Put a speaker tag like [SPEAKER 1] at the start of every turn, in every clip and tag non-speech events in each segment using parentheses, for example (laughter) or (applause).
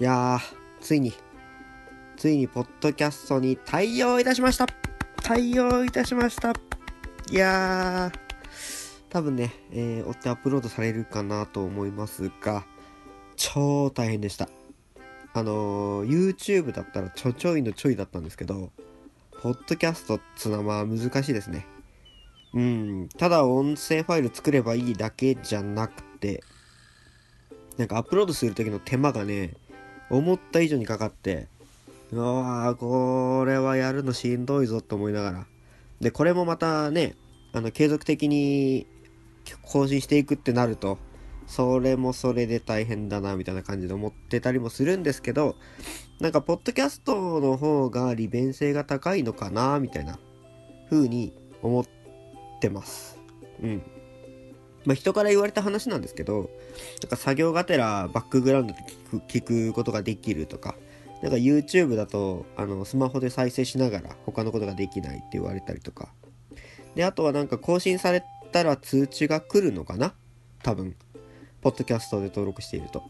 [SPEAKER 1] いやー、ついに、ついにポッドキャストに対応いたしました対応いたしましたいやー、多分ね、えー、追ってアップロードされるかなと思いますが、超大変でした。あのー、YouTube だったらちょちょいのちょいだったんですけど、ポッドキャストっつうのはま難しいですね。うん、ただ音声ファイル作ればいいだけじゃなくて、なんかアップロードする時の手間がね、思った以上にかかって、うわー、これはやるのしんどいぞと思いながら。で、これもまたね、あの、継続的に更新していくってなると、それもそれで大変だな、みたいな感じで思ってたりもするんですけど、なんか、ポッドキャストの方が利便性が高いのかな、みたいな風に思ってます。うん。まあ、人から言われた話なんですけど、なんか作業がてらバックグラウンドで聞く聞くことができるとか、なんか YouTube だとあのスマホで再生しながら他のことができないって言われたりとか。で、あとはなんか更新されたら通知が来るのかな？多分。ポッドキャストで登録していると。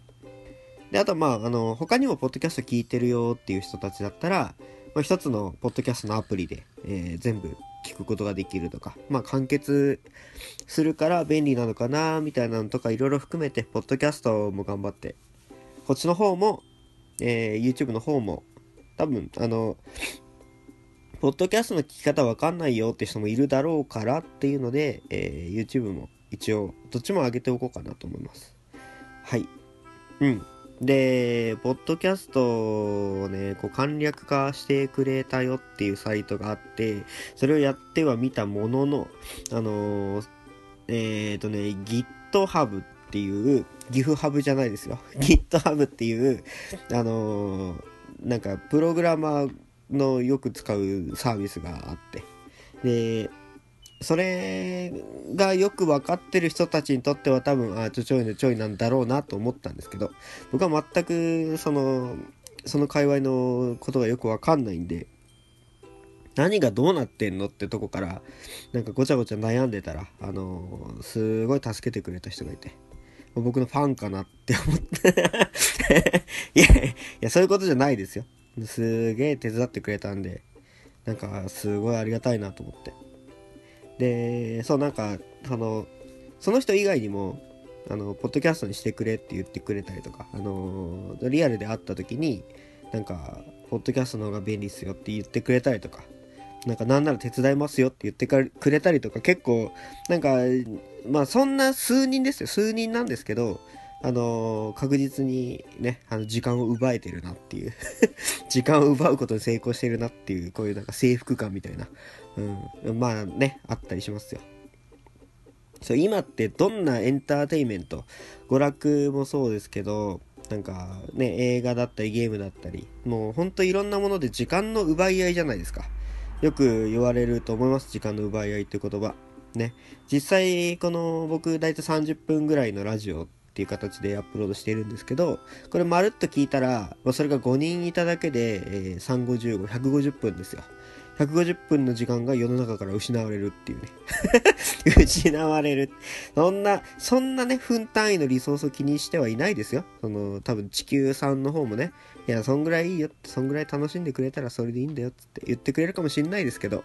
[SPEAKER 1] で、あとまあ、あの、他にもポッドキャスト聞いてるよっていう人たちだったら、まあ、一つのポッドキャストのアプリで、えー、全部聞くことができるとか、まあ完結するから便利なのかなみたいなのとかいろいろ含めて、ポッドキャストも頑張って、こっちの方も、えー、YouTube の方も、多分、あの、ポッドキャストの聞き方わかんないよって人もいるだろうからっていうので、えー、YouTube も一応、どっちも上げておこうかなと思います。はい。うん。で、ポッドキャストをね、こう簡略化してくれたよっていうサイトがあって、それをやってはみたものの、あのー、えっ、ー、とね、GitHub っていう、GitHub じゃないですよ。GitHub っていう、あのー、なんか、プログラマーのよく使うサービスがあって、で、それがよく分かってる人たちにとっては多分、あ、ちょちょいのちょいなんだろうなと思ったんですけど、僕は全くその、その界隈のことがよく分かんないんで、何がどうなってんのってとこから、なんかごちゃごちゃ悩んでたら、あの、すごい助けてくれた人がいて、僕のファンかなって思って (laughs) いやいや、そういうことじゃないですよ。すげえ手伝ってくれたんで、なんかすごいありがたいなと思って。で、そうなんか、その、その人以外にも、あの、ポッドキャストにしてくれって言ってくれたりとか、あの、リアルで会った時に、なんか、ポッドキャストの方が便利っすよって言ってくれたりとか、なんかなんなら手伝いますよって言ってくれたりとか、結構、なんか、まあそんな数人ですよ。数人なんですけど、あの、確実にね、あの、時間を奪えてるなっていう (laughs) 時間を奪うことに成功してるなっていう、こういうなんか征服感みたいな、うん、まあね、あったりしますよ。そう、今ってどんなエンターテインメント、娯楽もそうですけど、なんかね、映画だったりゲームだったり、もうほんといろんなもので時間の奪い合いじゃないですか。よく言われると思います、時間の奪い合いって言葉。ね。実際、この僕大体30分ぐらいのラジオっていう形でアップロードしているんですけど、これまるっと聞いたら、まあ、それが5人いただけで、えー、355、150分ですよ。150分の時間が世の中から失われるっていうね (laughs) 失われる。そんな、そんなね、分単位のリソースを気にしてはいないですよ。その、多分地球さんの方もね、いや、そんぐらいいいよって、そんぐらい楽しんでくれたらそれでいいんだよって言ってくれるかもしんないですけど、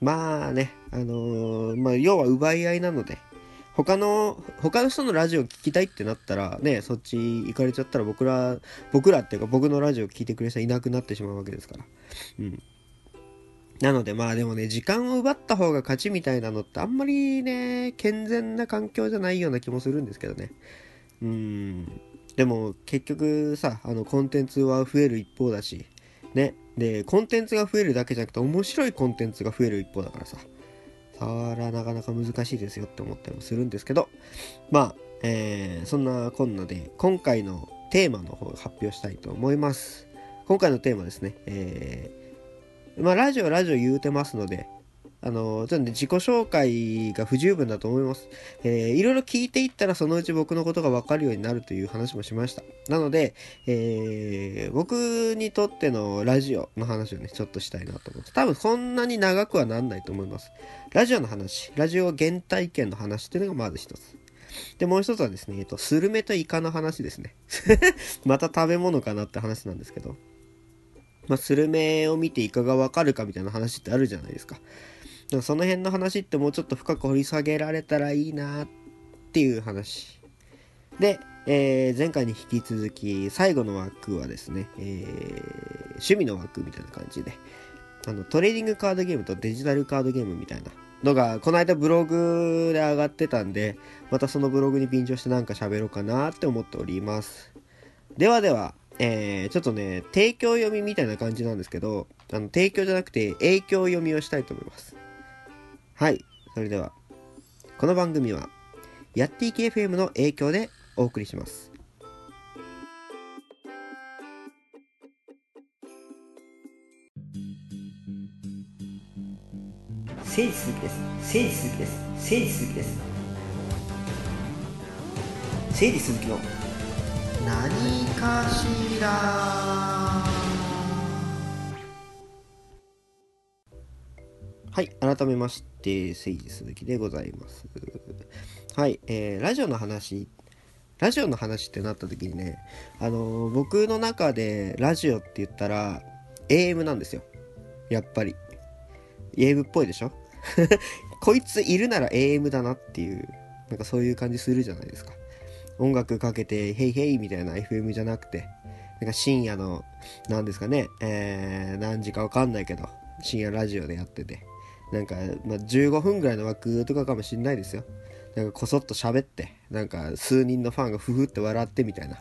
[SPEAKER 1] まあね、あのー、まあ、要は奪い合いなので、他の、他の人のラジオ聞きたいってなったら、ね、そっち行かれちゃったら僕ら、僕らっていうか僕のラジオ聞いてくれる人いなくなってしまうわけですから。うん。なのでまあでもね、時間を奪った方が勝ちみたいなのってあんまりね、健全な環境じゃないような気もするんですけどね。うん。でも結局さ、あのコンテンツは増える一方だし、ね。で、コンテンツが増えるだけじゃなくて面白いコンテンツが増える一方だからさ。そらなかなか難しいですよって思ったりもするんですけど、まあ、えー、そんなこんなで今回のテーマの方を発表したいと思います。今回のテーマですね、えー、まあラジオラジオ言うてますので、あの、ちょっとね、自己紹介が不十分だと思います。えー、いろいろ聞いていったらそのうち僕のことがわかるようになるという話もしました。なので、えー、僕にとってのラジオの話をね、ちょっとしたいなと思って。多分そんなに長くはなんないと思います。ラジオの話、ラジオ原体験の話っていうのがまず一つ。で、もう一つはですね、えっと、スルメとイカの話ですね。(laughs) また食べ物かなって話なんですけど。まあ、スルメを見てイカがわかるかみたいな話ってあるじゃないですか。かその辺の話ってもうちょっと深く掘り下げられたらいいなっていう話。で、えー、前回に引き続き最後の枠はですね、えー、趣味の枠みたいな感じで、あの、トレーディングカードゲームとデジタルカードゲームみたいなのが、この間ブログで上がってたんで、またそのブログに便乗してなんか喋ろうかなって思っております。ではでは、えー、ちょっとね、提供読みみたいな感じなんですけど、あの、提供じゃなくて影響読みをしたいと思います。はい。それでは、この番組は、やっていき FM の影響でお送りします。
[SPEAKER 2] 聖地鈴木です。聖地鈴木です。聖地鈴木です。聖地鈴木の。
[SPEAKER 1] 何かしら。はい改めまして聖地鈴木でございます。はい、えー、ラジオの話ラジオの話ってなった時にねあのー、僕の中でラジオって言ったら AM なんですよ。やっぱり。AM っぽいでしょ？(laughs) こいついるなら AM だなっていう、なんかそういう感じするじゃないですか。音楽かけて、ヘイヘイみたいな FM じゃなくて、なんか深夜の、何ですかね、えー、何時かわかんないけど、深夜ラジオでやってて、なんか、まあ、15分ぐらいの枠とかかもしんないですよ。なんかこそっと喋って、なんか数人のファンがふふって笑ってみたいな。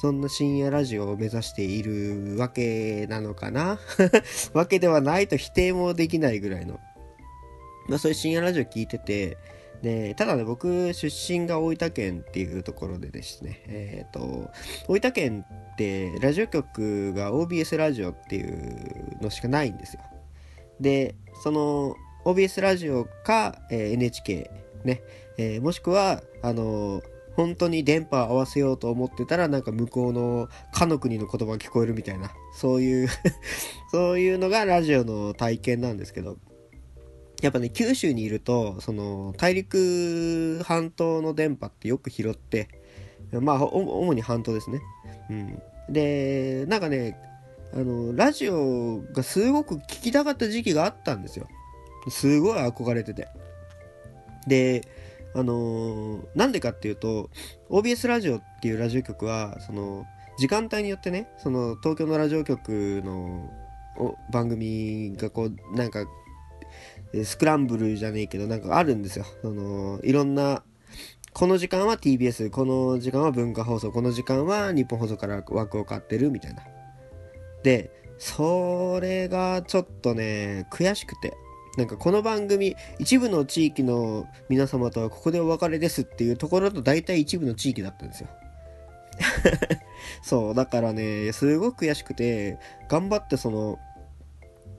[SPEAKER 1] そんな深夜ラジオを目指しているわけなのかな？(laughs) わけではないと否定もできないぐらいのまあ、そういう深夜ラジオ聞いてて、で、ただね、僕、出身が大分県っていうところでですね、えっ、ー、と、大分県ってラジオ局が OBS ラジオっていうのしかないんですよ。で、その OBS ラジオか、えー、NHK ね、えー、もしくは、あの本当に電波を合わせようと思ってたらなんか向こうのかの国の言葉が聞こえるみたいなそういう (laughs) そういうのがラジオの体験なんですけどやっぱね、九州にいると、その、大陸半島の電波ってよく拾って、まあ、主に半島ですね。うん。で、なんかね、あの、ラジオがすごく聞きたかった時期があったんですよ。すごい憧れてて。で、あのー、なんでかっていうと、OBS ラジオっていうラジオ局は、その、時間帯によってね、その、東京のラジオ局の番組がこう、なんかスクランブルじゃねえけど、なんかあるんですよ。その、いろんな、この時間は TBS、この時間は文化放送、この時間は日本放送から枠を買ってるみたいな。で、それがちょっとね、悔しくて。なんかこの番組、一部の地域の皆様とはここでお別れですっていうところと大体一部の地域だったんですよ。(laughs) そう、だからね、すごく悔しくて、頑張ってその、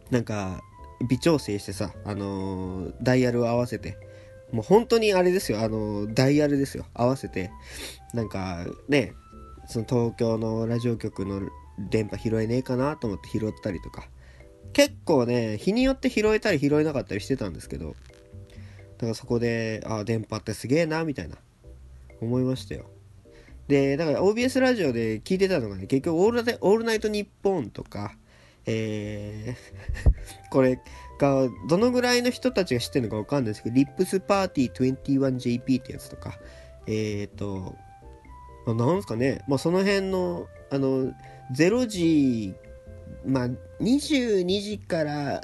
[SPEAKER 1] なんか、微調整してさ、あのー、ダイヤルを合わせて、もう本当にあれですよ、あのー、ダイヤルですよ、合わせて、なんかね、その東京のラジオ局の電波拾えねえかなと思って拾ったりとか、結構ね、日によって拾えたり拾えなかったりしてたんですけど、だからそこで、あ、電波ってすげえな、みたいな、思いましたよ。で、だから OBS ラジオで聞いてたのがね、結局オールオールナイトニッポンとか、えー (laughs) これがどのぐらいの人たちが知ってるのかわかんないですけど、リップスパーティー 21JP ってやつとか、えっ、ー、と、なんすかね、まあ、その辺の、あの、0時、まあ、22時から、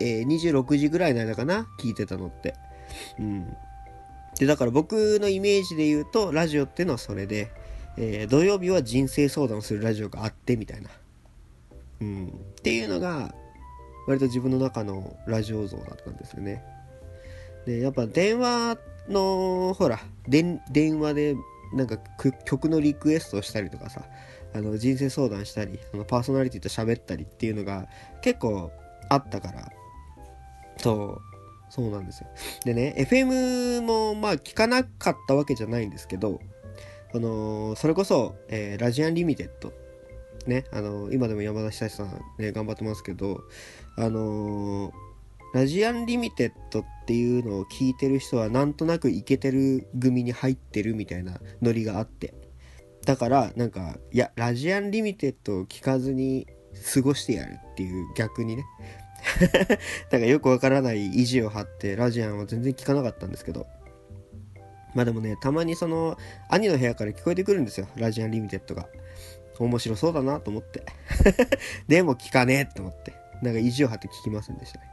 [SPEAKER 1] えー、26時ぐらいの間かな、聞いてたのって。うん。で、だから僕のイメージで言うと、ラジオっていうのはそれで、えー、土曜日は人生相談するラジオがあってみたいな。うん、っていうのが割と自分の中のラジオ像だったんですよね。でやっぱ電話のほら電話でなんか曲のリクエストをしたりとかさあの人生相談したりそのパーソナリティと喋ったりっていうのが結構あったから。そう。そうなんですよ。でね FM もまあ聞かなかったわけじゃないんですけどあの、それこそ、えー、ラジアンリミテッド。ね、あの今でもやまだひさしさん、ね、頑張ってますけど、あのラジアンリミテッドっていうのを聞いてる人はなんとなくイケてる組に入ってるみたいなノリがあって。だからなんかいやラジアンリミテッドを聞かずに過ごしてやるっていう逆にね。(laughs) なんかよくわからない意地を張ってラジアンは全然聞かなかったんですけど。まあでもねたまにその兄の部屋から聞こえてくるんですよ。ラジアンリミテッドが。面白そうだなと思って。(laughs) でも聞かねえと思って。なんか意地を張って聞きませんでしたね。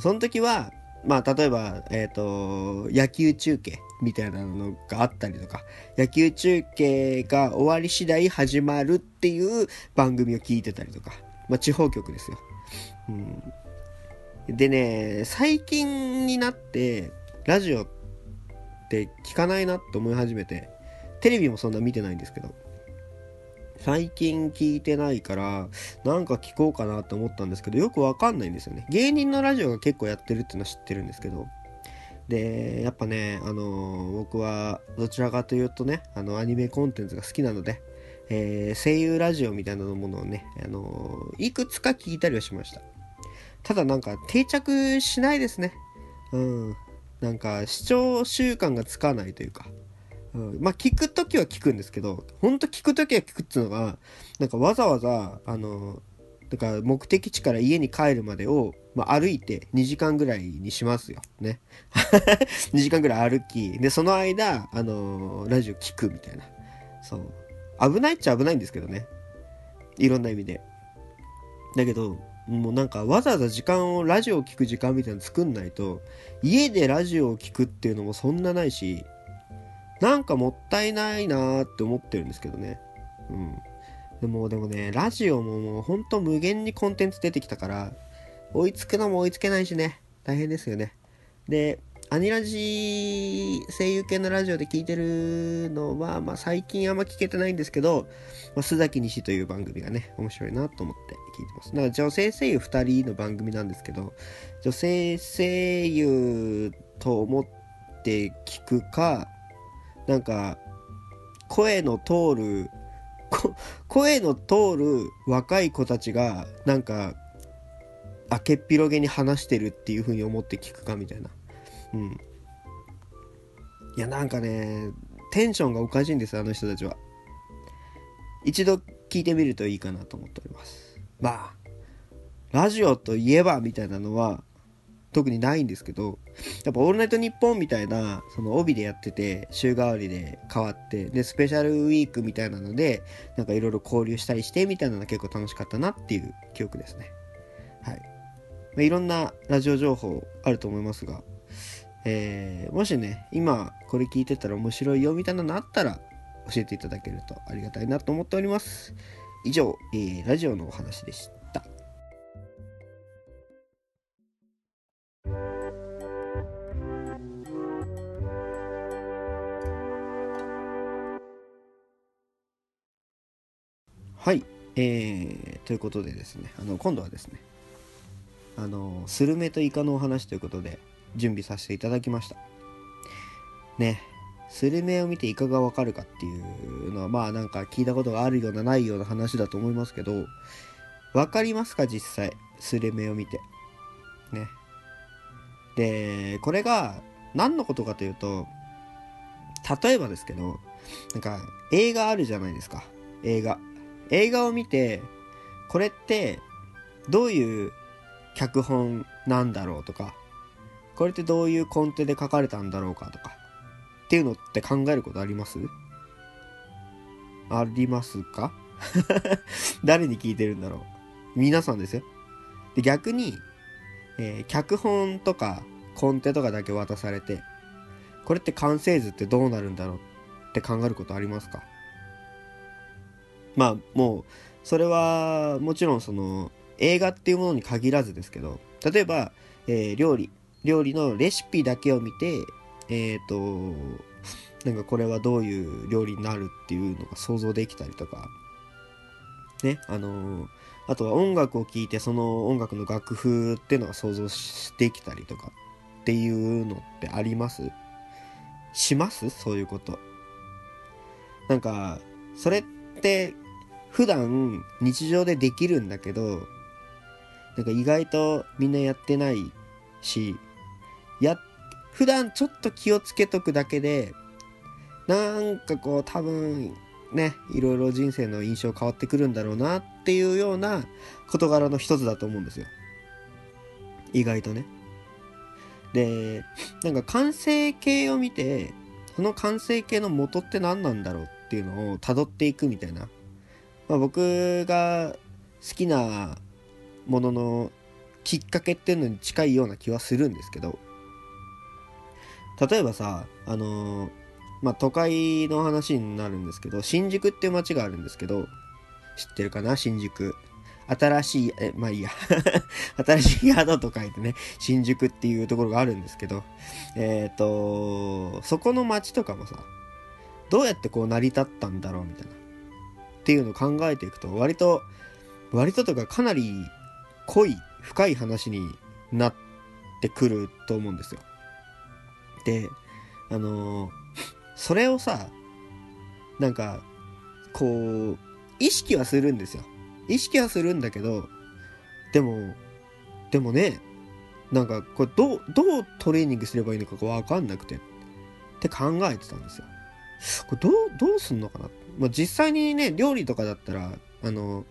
[SPEAKER 1] その時はまあ例えばえっ、と野球中継みたいなのがあったりとか野球中継が終わり次第始まるっていう番組を聞いてたりとかまあ地方局ですよ。うん、でね最近になってラジオって聞かないなって思い始めてテレビもそんな見てないんですけど最近聞いてないからなんか聞こうかなって思ったんですけどよくわかんないんですよね芸人のラジオが結構やってるっていうのは知ってるんですけどでやっぱねあの僕はどちらかというとねあのアニメコンテンツが好きなのでえー、声優ラジオみたいなものをね、あのー、いくつか聞いたりはしました。ただなんか定着しないですね。うん。なんか視聴習慣がつかないというか。うん、まあ聞くときは聞くんですけど、ほんと聞くときは聞くっていうのが、なんかわざわざ、あの、だから目的地から家に帰るまでを、まあ、歩いて2時間ぐらいにしますよ。ね。(laughs) 2時間ぐらい歩き、で、その間、あの、ラジオ聞くみたいな。そう。危ないっちゃ危ないんですけどね。いろんな意味で。だけど、もうなんかわざわざ時間をラジオを聴く時間みたいなの作んないと家でラジオを聴くっていうのもそんなないしなんかもったいないなーって思ってるんですけどね。うん。でもでもねラジオももうほんと無限にコンテンツ出てきたから追いつくのも追いつけないしね。大変ですよね。でアニラジ声優系のラジオで聞いてるのは、まあ、最近あんま聞けてないんですけど、まあ、須崎西という番組がね、面白いなと思って聞いてます。だから女性声優2人の番組なんですけど、女性声優と思って聞くか、なんか、声の通る、声の通る若い子たちが、なんか、あけっぴろげに話してるっていう風に思って聞くかみたいな。うん。いや、なんかね、テンションがおかしいんです、あの人たちは。一度聞いてみるといいかなと思っております。まあ、ラジオといえばみたいなのは特にないんですけど、やっぱオールナイトニッポンみたいな、その帯でやってて、週替わりで変わって、で、スペシャルウィークみたいなので、なんかいろいろ交流したりしてみたいなのが結構楽しかったなっていう記憶ですね。はい。まあ、いろんなラジオ情報あると思いますが、えー、もしね、今これ聞いてたら面白いよみたいなのあったら教えていただけるとありがたいなと思っております。以上、えー、ラジオのお話でした。はい、えー、ということでですね、あの今度はですね、あのスルメとイカのお話ということで、準備させていただきました。ね。スルメを見ていかがわかるかっていうのはまあなんか聞いたことがあるようなないような話だと思いますけど分かりますか実際スルメを見て。ね。でこれが何のことかというと例えばですけどなんか映画あるじゃないですか。映画。映画を見てこれってどういう脚本なんだろうとかこれってどういうコンテで書かれたんだろうかとかっていうのって考えることあります？ありますか？(laughs) 誰に聞いてるんだろう？皆さんですよ。で逆に、えー、脚本とかコンテとかだけ渡されてこれって完成図ってどうなるんだろうって考えることありますか？まあもうそれはもちろんその映画っていうものに限らずですけど例えば、えー、料理料理のレシピだけを見てえっ、ー、となんかこれはどういう料理になるっていうのが想像できたりとかねあのあとは音楽を聴いてその音楽の楽譜っていうのが想像できたりとかっていうのってあります？します？そういうこと。なんかそれって普段日常でできるんだけどなんか意外とみんなやってないしや普段ちょっと気をつけとくだけでなんかこう多分ねいろいろ人生の印象変わってくるんだろうなっていうような事柄の一つだと思うんですよ。意外とね。でなんか完成形を見てその完成形の元って何なんだろうっていうのを辿っていくみたいな、まあ、僕が好きなもののきっかけっていうのに近いような気はするんですけど例えばさあのーまあ都会の話になるんですけど新宿っていう街があるんですけど知ってるかな？新宿。新しいえまあいいや。(laughs) 新しい宿と書いてね新宿っていうところがあるんですけどえっ、とそこの街とかもさどうやってこう成り立ったんだろうみたいな。っていうのを考えていくと割と割ととかかなり濃い深い話になってくると思うんですよ。であのーそれをさなんかこう意識はするんですよ。意識はするんだけどでもでもねなんかこれどうどうトレーニングすればいいのかが分かんなくてって考えてたんですよ。これどうどうすんのかなって、まあ、実際にね料理とかだったらあの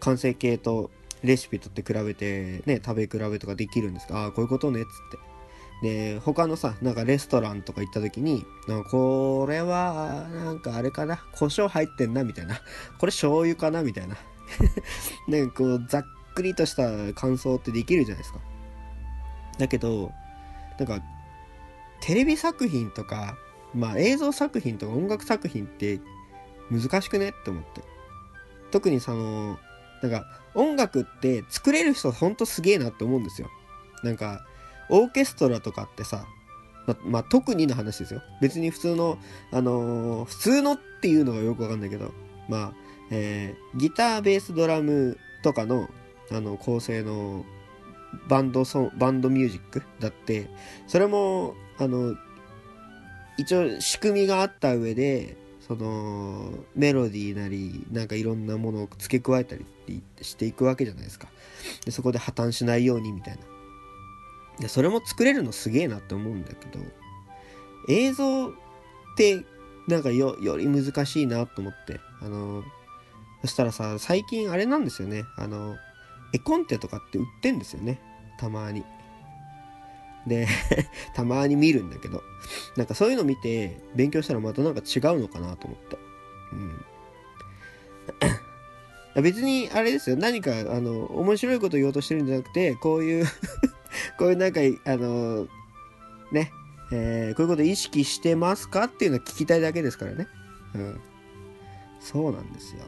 [SPEAKER 1] 完成形とレシピとって比べてね食べ比べとかできるんですがああこういうことねっつって。で他のさなんかレストランとか行った時になんかこれはなんかあれかな胡椒入ってんなみたいな。(laughs) これ醤油かなみたいな。(laughs) なんかこうざっくりとした感想ってできるじゃないですか。だけどなんかテレビ作品とかまあ映像作品とか音楽作品って難しくね？って思って。特にそのなんか音楽って作れる人ほんとすげえなって思うんですよ。なんかオーケストラとかってさままあ特にの話ですよ。別に普通のあのー普通のっていうのがよくわかんないけどまあえーギターベースドラムとかのあの構成のバンドソバンドミュージックだってそれもあの一応仕組みがあった上でそのメロディーなりなんかいろんなものを付け加えたりしていくわけじゃないですか。でそこで破綻しないようにみたいな。でそれも作れるのすげえなって思うんだけど映像ってなんかよより難しいなと思って。あのそしたらさ最近あれなんですよね。あの絵コンテとかって売ってんですよね。たまに。で (laughs) たまに見るんだけどなんかそういうの見て勉強したらまたなんか違うのかなと思ってうん。別にあれですよ。何かあの面白いこと言おうとしてるんじゃなくてこういう (laughs) こういうなんかあのねえーこういうこと意識してますかっていうのを聞きたいだけですからね。うん。そうなんですよ。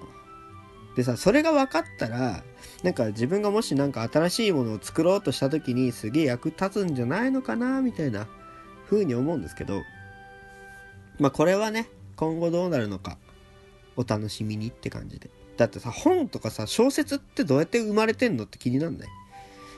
[SPEAKER 1] でさそれが分かったらなんか自分がもしなんか新しいものを作ろうとした時にすげえ役立つんじゃないのかなみたいな風に思うんですけどまあこれはね今後どうなるのかお楽しみにって感じで。だってさ本とかさ小説ってどうやって生まれてんのって気になんない？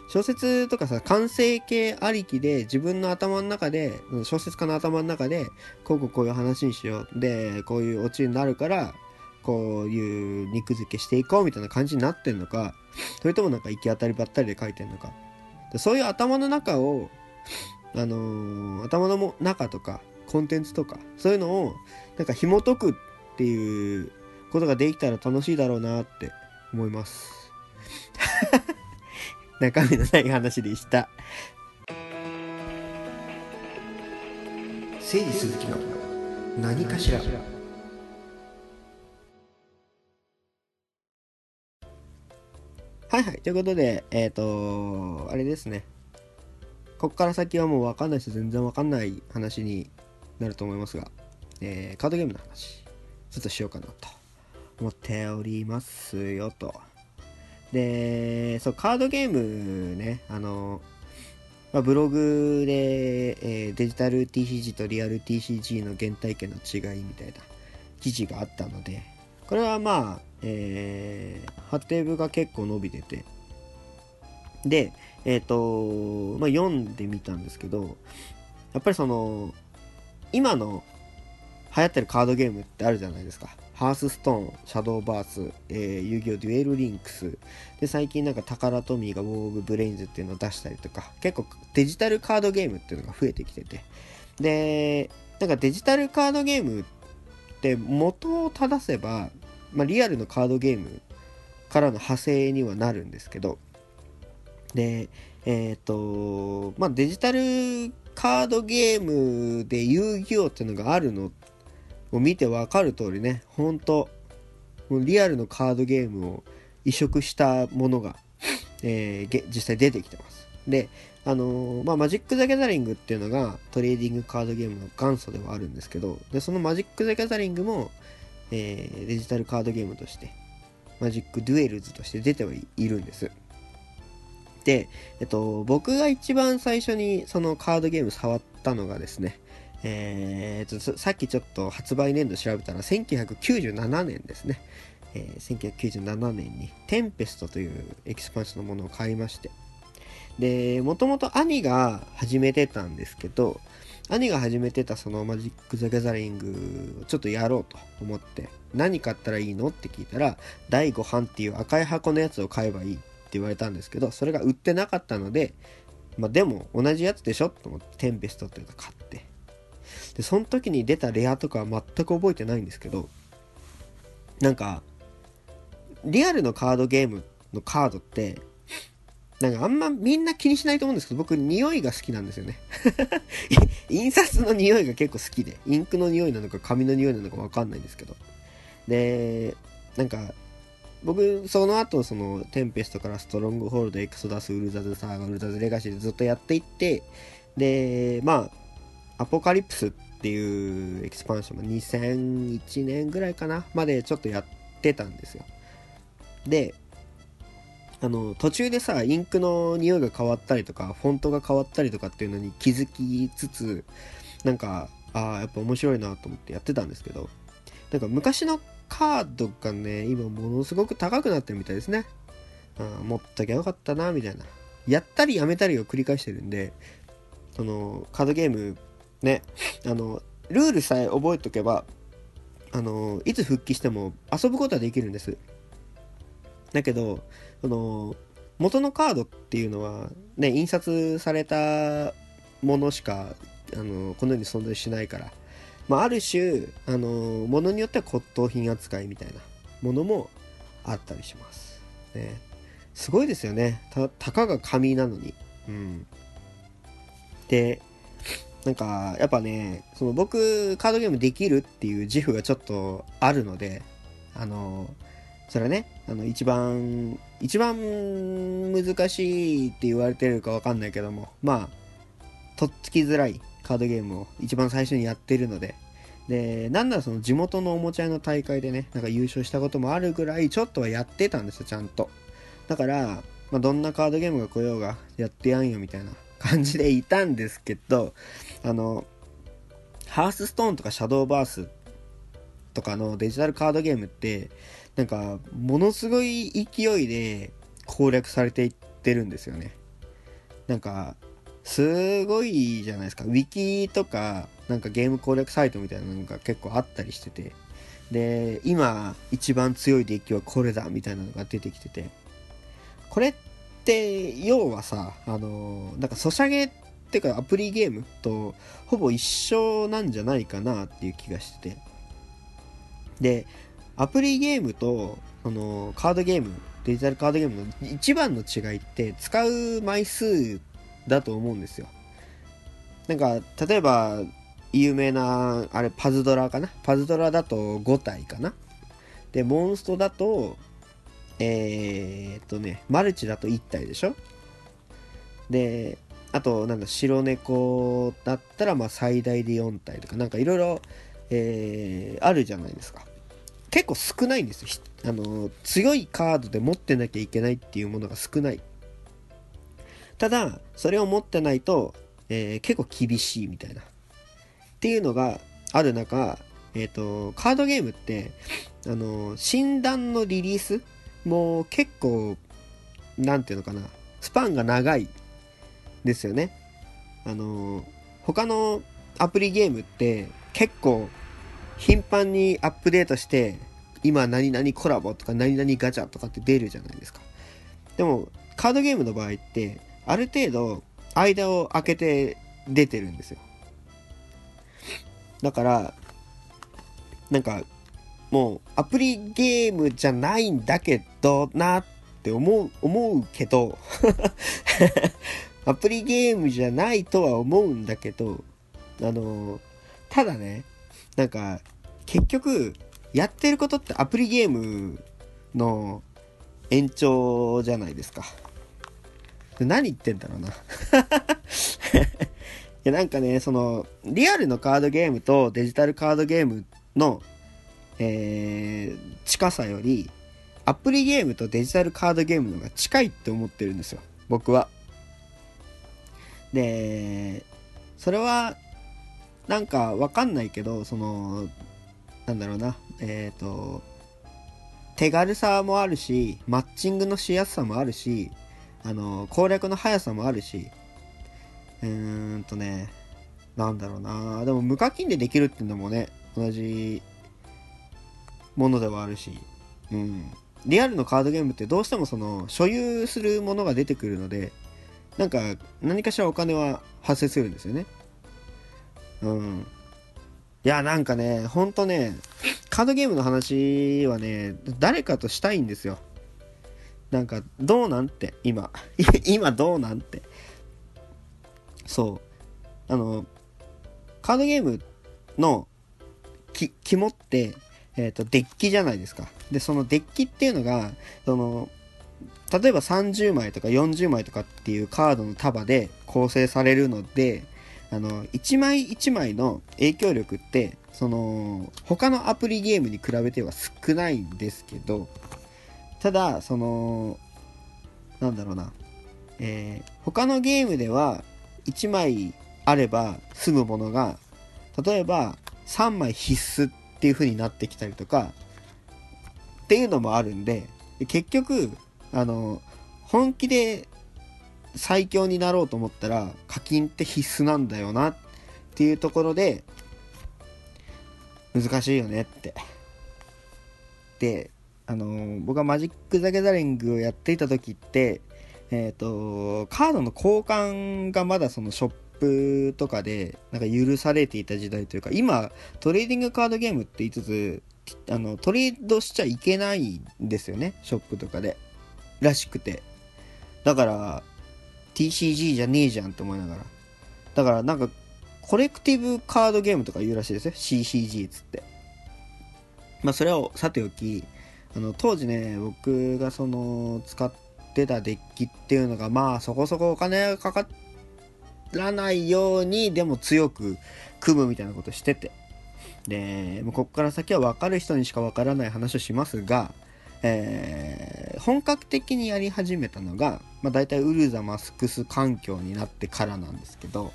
[SPEAKER 1] 小説とかさ完成形ありきで自分の頭の中で小説家の頭の中でこうこうこういう話にしよう。でこういうオチになるからこういう肉付けしていこうみたいな感じになってんのかそれともなんか行き当たりばったりで書いてんのか。そういう頭の中をあのー頭のも中とかコンテンツとかそういうのをなんか紐解くっていうことができたら楽しいだろうなって思います。(laughs) 中身のない話でした。
[SPEAKER 2] 誠治鈴木の何かしら。
[SPEAKER 1] はいはい。ということで、えっ、とあれですね。ここから先はもう分かんない人全然分かんない話になると思いますが、えーカードゲームの話、ちょっとしようかなと思っておりますよと。で、そう、カードゲームね、あの、まあ、ブログで、えーデジタル TCG とリアル TCG の原体験の違いみたいな記事があったので、これはまあ、えー、はてブが結構伸びてて、で、えっ、と、まあ、読んでみたんですけど、やっぱりその、今の流行ってるカードゲームってあるじゃないですか。ハースストーン、シャドーバース、えー、遊戯王デュエルリンクス。で、最近なんかタカラトミーがウォー・オブ・ブレインズっていうのを出したりとか、結構デジタルカードゲームっていうのが増えてきてて。で、なんかデジタルカードゲームって元を正せば、まあ、リアルのカードゲームからの派生にはなるんですけど、で、えっ、と、まあ、デジタルカードゲームで遊戯王っていうのがあるのを見てわかる通りね、ほんと、リアルのカードゲームを移植したものが、えー、実際出てきてます。で、あのー、まあ、マジック・ザ・ギャザリングっていうのがトレーディングカードゲームの元祖ではあるんですけど、で、そのマジック・ザ・ギャザリングも、えー、デジタルカードゲームとして、マジック・デュエルズとして出てはいるんです。で、えっと、僕が一番最初にそのカードゲーム触ったのがですね、えー、とさっきちょっと発売年度調べたら1997年ですね、えー、1997年にテンペストというエキスパンションのものを買いましてでもともと兄が始めてたんですけど兄が始めてたそのマジック・ザ・ギャザリングをちょっとやろうと思って何買ったらいいのって聞いたら第5版っていう赤い箱のやつを買えばいいって言われたんですけどそれが売ってなかったのでまあでも同じやつでしょと思ってテンペストっていうの買って。でその時に出たレアとかは全く覚えてないんですけどなんかリアルのカードゲームのカードってなんかあんまみんな気にしないと思うんですけど僕匂いが好きなんですよね。(laughs) 印刷の匂いが結構好きでインクの匂いなのか紙の匂いなのか分かんないんですけど。でなんか僕その後そのテンペストからストロングホールドエクソダスウルザズサーガウルザズレガシーでずっとやっていってでまあアポカリプスっていうエキスパンションも2001年ぐらいかなまでちょっとやってたんですよ。であの途中でさインクの匂いが変わったりとかフォントが変わったりとかっていうのに気づきつつなんかああやっぱ面白いなと思ってやってたんですけどなんか昔のカードがね今ものすごく高くなってるみたいですね。あ持っときゃよかったなみたいな。やったりやめたりを繰り返してるんでそのカードゲームねあのルールさえ覚えとけばあのいつ復帰しても遊ぶことはできるんです。だけどその元のカードっていうのはね印刷されたものしかあのこの世に存在しないから、まあ、ある種あのものによっては骨董品扱いみたいなものもあったりします、ね、すごいですよね。たたかが紙なのに。うん。でなんかやっぱねその僕カードゲームできるっていう自負がちょっとあるのであのそれはねあの一番一番難しいって言われてるかわかんないけどもまあとっつきづらいカードゲームを一番最初にやってるので。でなんならその地元のおもちゃ屋の大会でねなんか優勝したこともあるぐらいちょっとはやってたんですよちゃんと。だから、まあ、どんなカードゲームが来ようがやってやんよみたいな感じでいたんですけどあのハースストーンとかシャドーバースとかのデジタルカードゲームってなんか、ものすごい勢いで攻略されていってるんですよね。なんか、すごいじゃないですか。ウィキとか、なんかゲーム攻略サイトみたいなのが結構あったりしてて。で、今一番強いデッキはこれだみたいなのが出てきてて。これって、要はさ、あの、なんかソシャゲっていうかアプリゲームとほぼ一緒なんじゃないかなっていう気がしてて。で、アプリゲームとあのカードゲームデジタルカードゲームの一番の違いって使う枚数だと思うんですよ。なんか例えば有名なあれパズドラかな？パズドラだと5体かな？でモンストだとえー、っとねマルチだと1体でしょ？であとなんだ白猫だったらまあ最大で4体とかなんかいろいろあるじゃないですか。結構少ないんですよ。あの強いカードで持ってなきゃいけないっていうものが少ない。ただそれを持ってないと、えー、結構厳しいみたいな。っていうのがある中えっ、ー、とカードゲームってあの診断のリリースも結構何ていうのかな。スパンが長いですよね。あの他のアプリゲームって結構頻繁にアップデートして今何々コラボとか何々ガチャとかって出るじゃないですか。でもカードゲームの場合ってある程度間を空けて出てるんですよ。だからなんかもうアプリゲームじゃないんだけどなって思う思うけど (laughs) アプリゲームじゃないとは思うんだけどあのただねなんか結局やってることってアプリゲームの延長じゃないですか。何言ってんだろうな。(laughs) いやなんかねそのリアルのカードゲームとデジタルカードゲームのえー、近さよりアプリゲームとデジタルカードゲームの方が近いって思ってるんですよ僕は。でそれはなんかわかんないけどそのなんだろうなえっ、ー、と手軽さもあるしマッチングのしやすさもあるしあの攻略の速さもあるしうーんとねなんだろうなでも無課金でできるっていうのもね同じものではあるし、うん。リアルのカードゲームってどうしてもその所有するものが出てくるので、なんか何かしらお金は発生するんですよね。うん。いや、なんかね、ほんとね、カードゲームの話はね、誰かとしたいんですよ。なんか、どうなんて、今。(laughs) 今どうなんて。そう。あの、カードゲームの肝って、えっ、ー、と、デッキじゃないですか。で、そのデッキっていうのが、その、例えば30枚とか40枚とかっていうカードの束で構成されるので、あの、1枚1枚の影響力って、その、他のアプリゲームに比べては少ないんですけど、ただ、その、なんだろうな、えー、他のゲームでは1枚あれば済むものが、例えば3枚必須っていう風になってきたりとかっていうのもあるんで結局あの本気で最強になろうと思ったら課金って必須なんだよなっていうところで難しいよねって。であの僕はマジック・ザ・ギャザリングをやっていた時ってえっ、ー、とカードの交換がまだそのショップとかでなんか許されていた時代というか今トレーディングカードゲームって言いつつあのトレードしちゃいけないんですよねショップとかでらしくてだから TCG じゃねえじゃんって思いながら。だからなんかコレクティブカードゲームとか言うらしいですよ。CCG っつって。まあそれはさておきあの当時ね僕がその使ってたデッキっていうのがまあそこそこお金がかからないようにでも強く組むみたいなことしてて。でもうここから先は分かる人にしか分からない話をしますが、えー、本格的にやり始めたのが、まあ、大体ウルザマスクス環境になってからなんですけど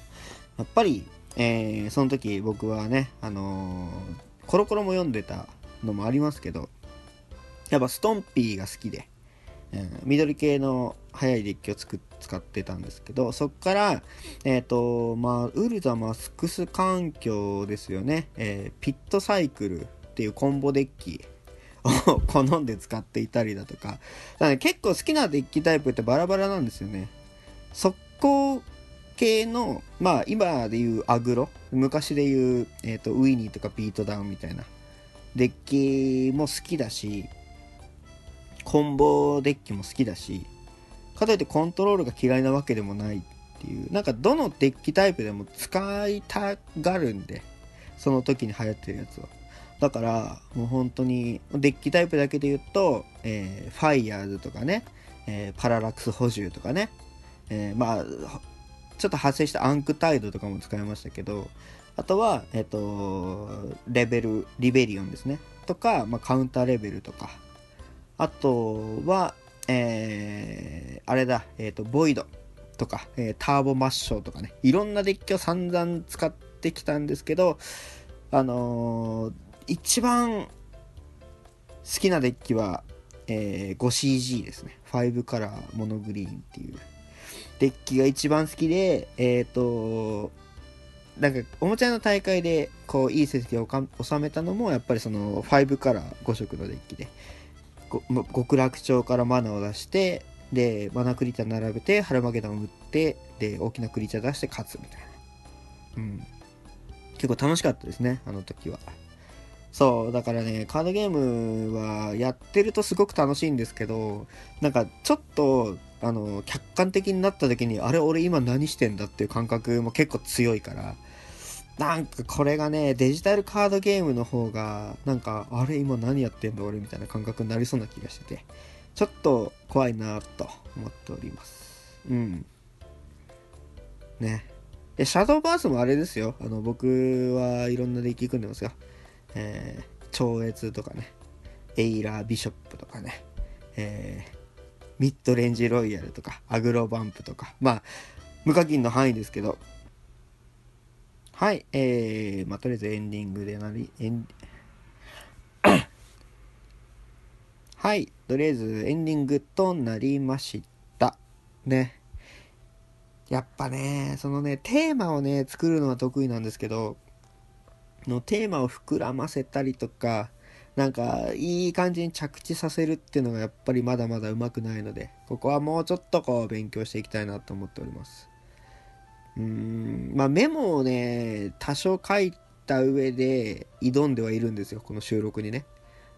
[SPEAKER 1] やっぱり、えー、その時僕はね、あのー、コロコロも読んでたのもありますけどやっぱストンピーが好きでえー、緑系の速いデッキをつく使ってたんですけどそっからえっ、ー、とまあウルザマスクス環境ですよね、えー、ピットサイクルっていうコンボデッキを (laughs) 好んで使っていたりだとか。だか結構好きなデッキタイプってバラバラなんですよね。速攻系のまあ今でいうアグロ。昔でいう、えーと、とウィニーとかビートダウンみたいな。デッキも好きだしコンボデッキも好きだしかといってコントロールが嫌いなわけでもないっていう。なんかどのデッキタイプでも使いたがるんで。その時に流行ってるやつは。だからもう本当にデッキタイプだけで言うと、えー、ファイヤーズとかね、えー、パララックス補充とかね、えー、まあちょっと派生したアンクタイドとかも使いましたけどあとは、えっ、と、レベル、リベリオンですね。とか、まあ、カウンターレベルとか、あとは、えー、あれだ、えっ、ー、と、ボイドとか、えー、ターボマッショーとかね、いろんなデッキを散々使ってきたんですけど、あのー、一番好きなデッキは、えー、5CG ですね。5カラーモノグリーンっていう。デッキが一番好きで、えっ、ー、と、なんかおもちゃの大会でこういい成績を収めたのもやっぱりその5から5色のデッキで。極楽鳥からマナを出してでマナクリーチャー並べてハルマゲドンを打ってで大きなクリーチャー出して勝つみたいな。うん。結構楽しかったですねあの時は。そうだからねカードゲームはやってるとすごく楽しいんですけどなんかちょっとあの客観的になった時にあれ俺今何してんだっていう感覚も結構強いからなんかこれがねデジタルカードゲームの方がなんかあれ今何やってんだ俺みたいな感覚になりそうな気がしててちょっと怖いなと思っております。うん。ね。でシャドーバースもあれですよ。あの僕はいろんなデッキ組んでますよ。えー、超越とかねエイラービショップとかねえーミッドレンジロイヤルとか、アグロバンプとか、まあ、無課金の範囲ですけど、はい、えー、まあ、とりあえずエンディングでなり、エン (coughs) はい、とりあえずエンディングとなりました。ね。やっぱね、そのね、テーマをね、作るのは得意なんですけど、のテーマを膨らませたりとか、なんかいい感じに着地させるっていうのがやっぱりまだまだうまくないのでここはもうちょっとこう勉強していきたいなと思っております。うーんまあメモをね多少書いた上で挑んではいるんですよこの収録にね。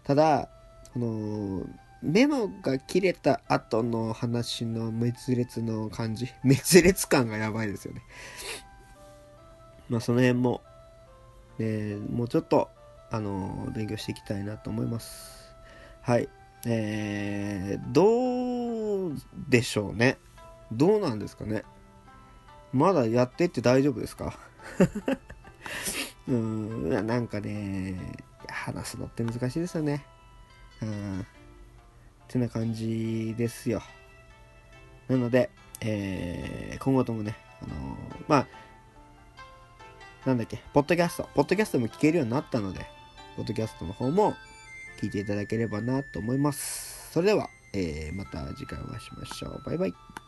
[SPEAKER 1] ただこのメモが切れた後の話の滅裂の感じ滅裂感がやばいですよね。まあその辺もねもうちょっとあの勉強していきたいなと思います。はい。えー、どうでしょうね。どうなんですかね。まだやってって大丈夫ですか？(laughs) うんなんかね話すのって難しいですよね。うんってな感じですよ。なので、えー今後ともねあのまあなんだっけ、ポッドキャスト、ポッドキャストも聞けるようになったので、ポッドキャストの方も聞いていただければなと思います。それでは、えーまた次回お会いしましょう。バイバイ。